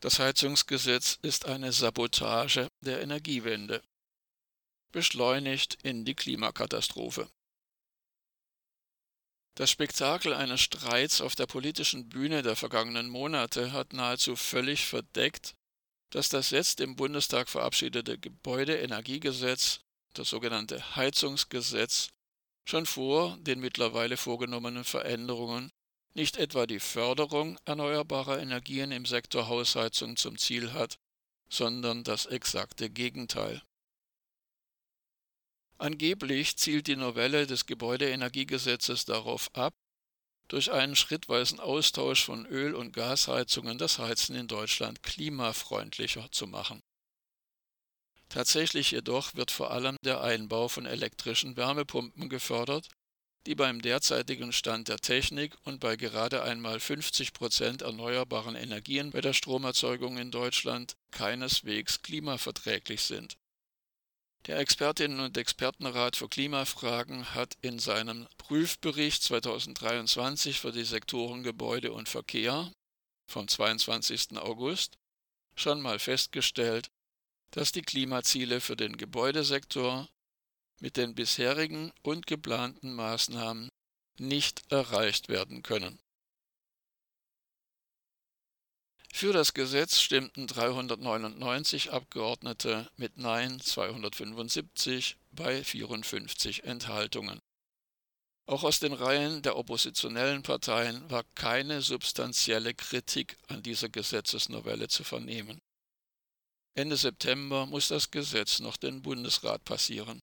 Das Heizungsgesetz ist eine Sabotage der Energiewende, beschleunigt in die Klimakatastrophe. Das Spektakel eines Streits auf der politischen Bühne der vergangenen Monate hat nahezu völlig verdeckt, dass das jetzt im Bundestag verabschiedete Gebäudeenergiegesetz, das sogenannte Heizungsgesetz, schon vor den mittlerweile vorgenommenen Veränderungen nicht etwa die Förderung erneuerbarer Energien im Sektor Hausheizung zum Ziel hat, sondern das exakte Gegenteil. Angeblich zielt die Novelle des Gebäudeenergiegesetzes darauf ab, durch einen schrittweisen Austausch von Öl- und Gasheizungen das Heizen in Deutschland klimafreundlicher zu machen. Tatsächlich jedoch wird vor allem der Einbau von elektrischen Wärmepumpen gefördert, die beim derzeitigen Stand der Technik und bei gerade einmal 50 Prozent erneuerbaren Energien bei der Stromerzeugung in Deutschland keineswegs klimaverträglich sind. Der Expertinnen und Expertenrat für Klimafragen hat in seinem Prüfbericht 2023 für die Sektoren Gebäude und Verkehr vom 22. August schon mal festgestellt, dass die Klimaziele für den Gebäudesektor mit den bisherigen und geplanten Maßnahmen nicht erreicht werden können. Für das Gesetz stimmten 399 Abgeordnete mit Nein 275 bei 54 Enthaltungen. Auch aus den Reihen der oppositionellen Parteien war keine substanzielle Kritik an dieser Gesetzesnovelle zu vernehmen. Ende September muss das Gesetz noch den Bundesrat passieren.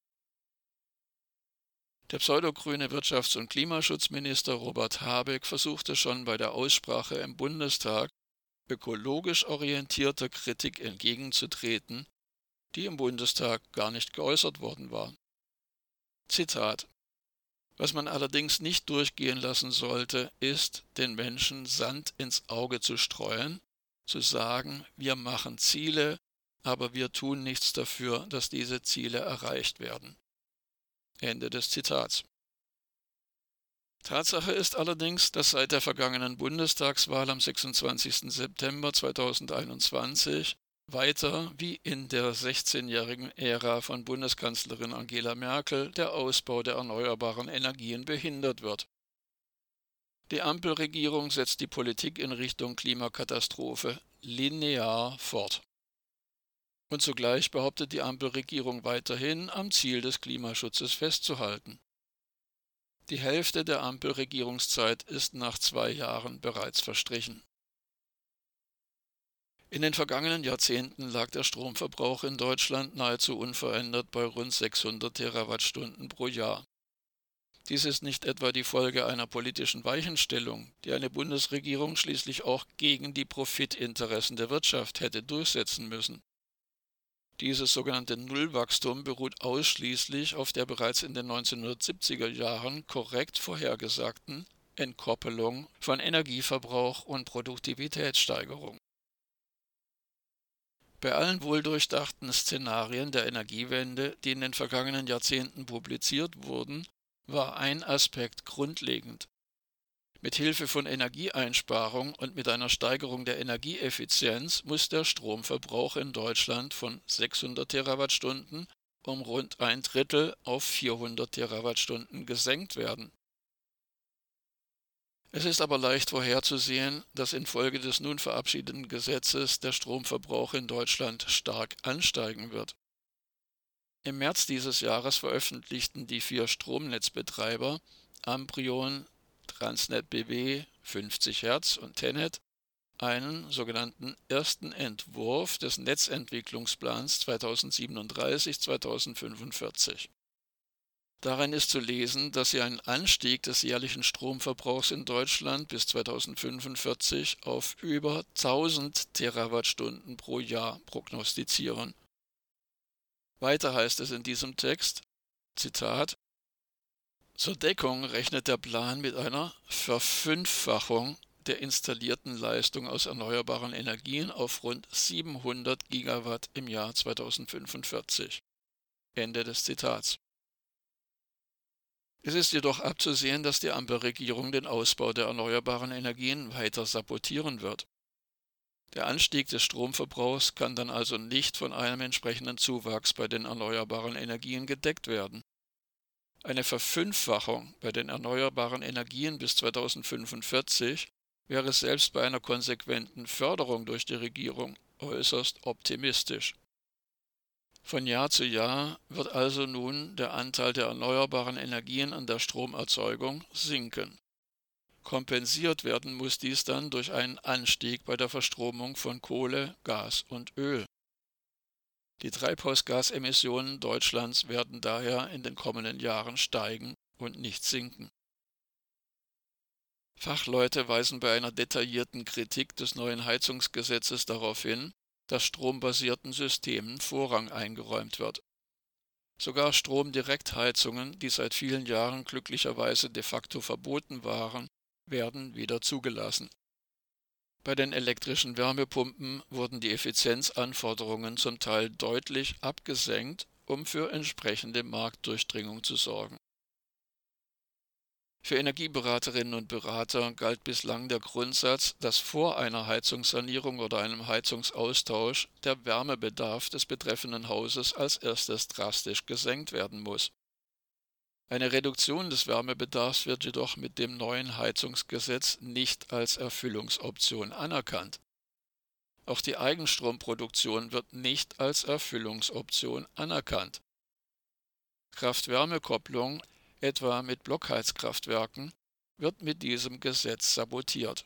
Der pseudogrüne Wirtschafts- und Klimaschutzminister Robert Habeck versuchte schon bei der Aussprache im Bundestag ökologisch orientierter Kritik entgegenzutreten, die im Bundestag gar nicht geäußert worden war. Zitat Was man allerdings nicht durchgehen lassen sollte, ist, den Menschen Sand ins Auge zu streuen, zu sagen, wir machen Ziele, aber wir tun nichts dafür, dass diese Ziele erreicht werden. Ende des Zitats. Tatsache ist allerdings, dass seit der vergangenen Bundestagswahl am 26. September 2021 weiter wie in der 16-jährigen Ära von Bundeskanzlerin Angela Merkel der Ausbau der erneuerbaren Energien behindert wird. Die Ampelregierung setzt die Politik in Richtung Klimakatastrophe linear fort. Und zugleich behauptet die Ampelregierung weiterhin, am Ziel des Klimaschutzes festzuhalten. Die Hälfte der Ampelregierungszeit ist nach zwei Jahren bereits verstrichen. In den vergangenen Jahrzehnten lag der Stromverbrauch in Deutschland nahezu unverändert bei rund 600 Terawattstunden pro Jahr. Dies ist nicht etwa die Folge einer politischen Weichenstellung, die eine Bundesregierung schließlich auch gegen die Profitinteressen der Wirtschaft hätte durchsetzen müssen. Dieses sogenannte Nullwachstum beruht ausschließlich auf der bereits in den 1970er Jahren korrekt vorhergesagten Entkoppelung von Energieverbrauch und Produktivitätssteigerung. Bei allen wohldurchdachten Szenarien der Energiewende, die in den vergangenen Jahrzehnten publiziert wurden, war ein Aspekt grundlegend. Mit Hilfe von Energieeinsparung und mit einer Steigerung der Energieeffizienz muss der Stromverbrauch in Deutschland von 600 Terawattstunden um rund ein Drittel auf 400 Terawattstunden gesenkt werden. Es ist aber leicht vorherzusehen, dass infolge des nun verabschiedeten Gesetzes der Stromverbrauch in Deutschland stark ansteigen wird. Im März dieses Jahres veröffentlichten die vier Stromnetzbetreiber Amprion, Transnet BW 50 Hertz und Tenet einen sogenannten ersten Entwurf des Netzentwicklungsplans 2037-2045. Darin ist zu lesen, dass sie einen Anstieg des jährlichen Stromverbrauchs in Deutschland bis 2045 auf über 1000 Terawattstunden pro Jahr prognostizieren. Weiter heißt es in diesem Text, Zitat, zur Deckung rechnet der Plan mit einer Verfünffachung der installierten Leistung aus erneuerbaren Energien auf rund 700 Gigawatt im Jahr 2045. Ende des Zitats. Es ist jedoch abzusehen, dass die Ampelregierung den Ausbau der erneuerbaren Energien weiter sabotieren wird. Der Anstieg des Stromverbrauchs kann dann also nicht von einem entsprechenden Zuwachs bei den erneuerbaren Energien gedeckt werden. Eine Verfünffachung bei den erneuerbaren Energien bis 2045 wäre selbst bei einer konsequenten Förderung durch die Regierung äußerst optimistisch. Von Jahr zu Jahr wird also nun der Anteil der erneuerbaren Energien an der Stromerzeugung sinken. Kompensiert werden muss dies dann durch einen Anstieg bei der Verstromung von Kohle, Gas und Öl. Die Treibhausgasemissionen Deutschlands werden daher in den kommenden Jahren steigen und nicht sinken. Fachleute weisen bei einer detaillierten Kritik des neuen Heizungsgesetzes darauf hin, dass strombasierten Systemen Vorrang eingeräumt wird. Sogar Stromdirektheizungen, die seit vielen Jahren glücklicherweise de facto verboten waren, werden wieder zugelassen. Bei den elektrischen Wärmepumpen wurden die Effizienzanforderungen zum Teil deutlich abgesenkt, um für entsprechende Marktdurchdringung zu sorgen. Für Energieberaterinnen und Berater galt bislang der Grundsatz, dass vor einer Heizungssanierung oder einem Heizungsaustausch der Wärmebedarf des betreffenden Hauses als erstes drastisch gesenkt werden muss. Eine Reduktion des Wärmebedarfs wird jedoch mit dem neuen Heizungsgesetz nicht als Erfüllungsoption anerkannt. Auch die Eigenstromproduktion wird nicht als Erfüllungsoption anerkannt. Kraft-Wärme-Kopplung, etwa mit Blockheizkraftwerken, wird mit diesem Gesetz sabotiert.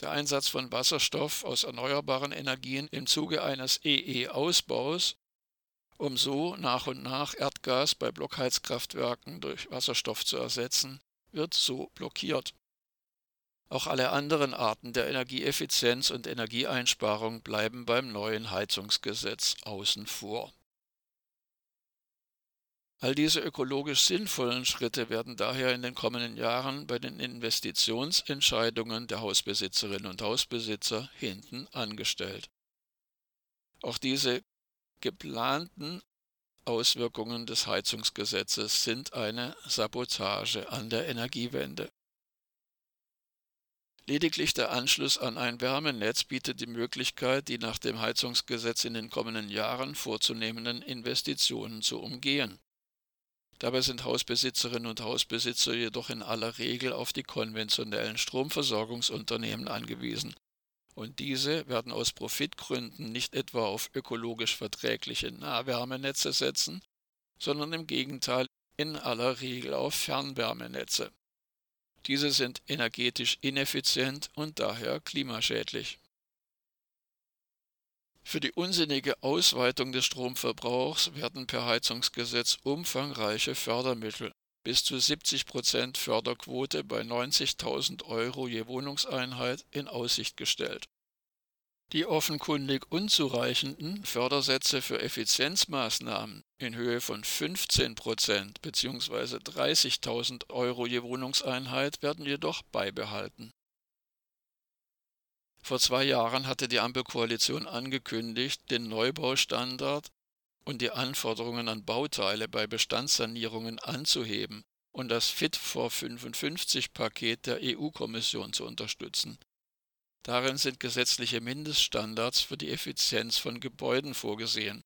Der Einsatz von Wasserstoff aus erneuerbaren Energien im Zuge eines EE-Ausbaus um so nach und nach Erdgas bei Blockheizkraftwerken durch Wasserstoff zu ersetzen, wird so blockiert. Auch alle anderen Arten der Energieeffizienz und Energieeinsparung bleiben beim neuen Heizungsgesetz außen vor. All diese ökologisch sinnvollen Schritte werden daher in den kommenden Jahren bei den Investitionsentscheidungen der Hausbesitzerinnen und Hausbesitzer hinten angestellt. Auch diese geplanten Auswirkungen des Heizungsgesetzes sind eine Sabotage an der Energiewende. Lediglich der Anschluss an ein Wärmenetz bietet die Möglichkeit, die nach dem Heizungsgesetz in den kommenden Jahren vorzunehmenden Investitionen zu umgehen. Dabei sind Hausbesitzerinnen und Hausbesitzer jedoch in aller Regel auf die konventionellen Stromversorgungsunternehmen angewiesen, und diese werden aus Profitgründen nicht etwa auf ökologisch verträgliche Nahwärmenetze setzen, sondern im Gegenteil in aller Regel auf Fernwärmenetze. Diese sind energetisch ineffizient und daher klimaschädlich. Für die unsinnige Ausweitung des Stromverbrauchs werden per Heizungsgesetz umfangreiche Fördermittel bis zu 70 Prozent Förderquote bei 90.000 Euro je Wohnungseinheit in Aussicht gestellt. Die offenkundig unzureichenden Fördersätze für Effizienzmaßnahmen in Höhe von 15 Prozent bzw. 30.000 Euro je Wohnungseinheit werden jedoch beibehalten. Vor zwei Jahren hatte die Ampelkoalition angekündigt, den Neubaustandard und die Anforderungen an Bauteile bei Bestandssanierungen anzuheben und das Fit for 55 Paket der EU-Kommission zu unterstützen. Darin sind gesetzliche Mindeststandards für die Effizienz von Gebäuden vorgesehen.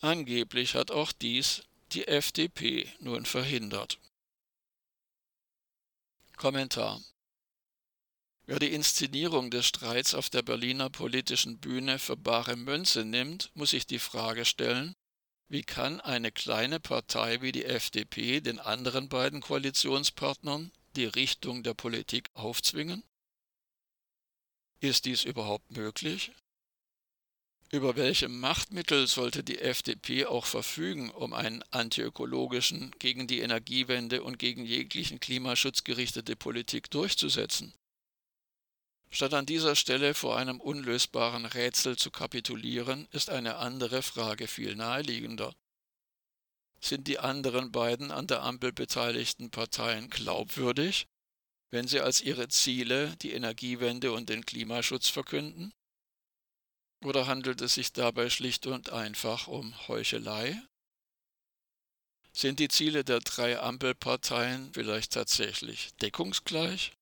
Angeblich hat auch dies die FDP nun verhindert. Kommentar Wer die Inszenierung des Streits auf der Berliner politischen Bühne für bare Münze nimmt, muss sich die Frage stellen, wie kann eine kleine Partei wie die FDP den anderen beiden Koalitionspartnern die Richtung der Politik aufzwingen? Ist dies überhaupt möglich? Über welche Machtmittel sollte die FDP auch verfügen, um einen antiökologischen, gegen die Energiewende und gegen jeglichen Klimaschutz gerichtete Politik durchzusetzen? Statt an dieser Stelle vor einem unlösbaren Rätsel zu kapitulieren, ist eine andere Frage viel naheliegender. Sind die anderen beiden an der Ampel beteiligten Parteien glaubwürdig, wenn sie als ihre Ziele die Energiewende und den Klimaschutz verkünden? Oder handelt es sich dabei schlicht und einfach um Heuchelei? Sind die Ziele der drei Ampelparteien vielleicht tatsächlich deckungsgleich?